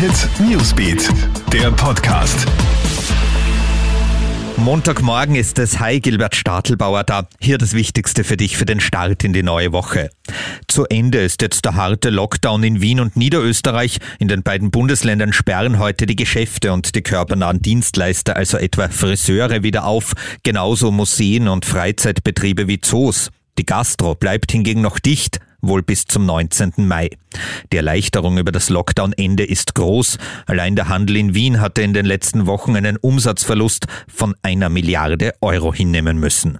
Hit Newsbeat, der Podcast. Montagmorgen ist es. Hi, Gilbert Stadelbauer da. Hier das Wichtigste für dich für den Start in die neue Woche. Zu Ende ist jetzt der harte Lockdown in Wien und Niederösterreich. In den beiden Bundesländern sperren heute die Geschäfte und die körpernahen Dienstleister, also etwa Friseure, wieder auf. Genauso Museen und Freizeitbetriebe wie Zoos. Die Gastro bleibt hingegen noch dicht wohl bis zum 19. Mai. Die Erleichterung über das Lockdown-Ende ist groß. Allein der Handel in Wien hatte in den letzten Wochen einen Umsatzverlust von einer Milliarde Euro hinnehmen müssen.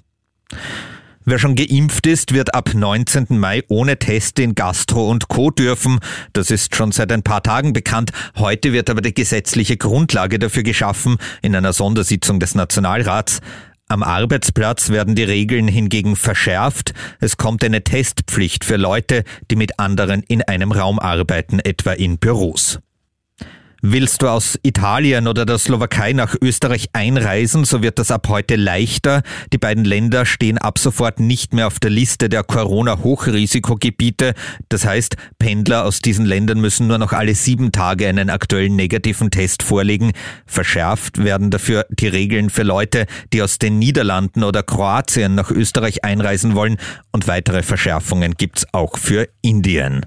Wer schon geimpft ist, wird ab 19. Mai ohne Test in Gastro und Co. dürfen. Das ist schon seit ein paar Tagen bekannt. Heute wird aber die gesetzliche Grundlage dafür geschaffen in einer Sondersitzung des Nationalrats. Am Arbeitsplatz werden die Regeln hingegen verschärft. Es kommt eine Testpflicht für Leute, die mit anderen in einem Raum arbeiten, etwa in Büros. Willst du aus Italien oder der Slowakei nach Österreich einreisen, so wird das ab heute leichter. Die beiden Länder stehen ab sofort nicht mehr auf der Liste der Corona-Hochrisikogebiete. Das heißt, Pendler aus diesen Ländern müssen nur noch alle sieben Tage einen aktuellen negativen Test vorlegen. Verschärft werden dafür die Regeln für Leute, die aus den Niederlanden oder Kroatien nach Österreich einreisen wollen. Und weitere Verschärfungen gibt's auch für Indien.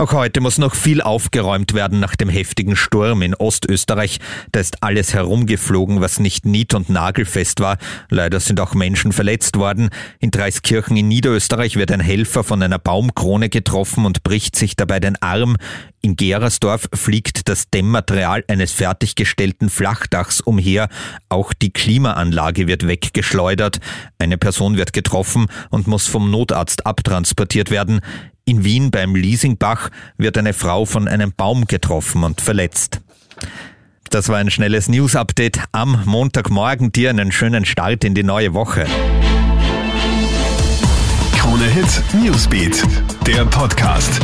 Auch heute muss noch viel aufgeräumt werden nach dem heftigen Sturm in Ostösterreich. Da ist alles herumgeflogen, was nicht nied- und nagelfest war. Leider sind auch Menschen verletzt worden. In Dreiskirchen in Niederösterreich wird ein Helfer von einer Baumkrone getroffen und bricht sich dabei den Arm. In Gerersdorf fliegt das Dämmmaterial eines fertiggestellten Flachdachs umher. Auch die Klimaanlage wird weggeschleudert. Eine Person wird getroffen und muss vom Notarzt abtransportiert werden. In Wien beim Leasingbach wird eine Frau von einem Baum getroffen und verletzt. Das war ein schnelles News-Update am Montagmorgen. Dir einen schönen Start in die neue Woche. Krone Hit Newsbeat, der Podcast.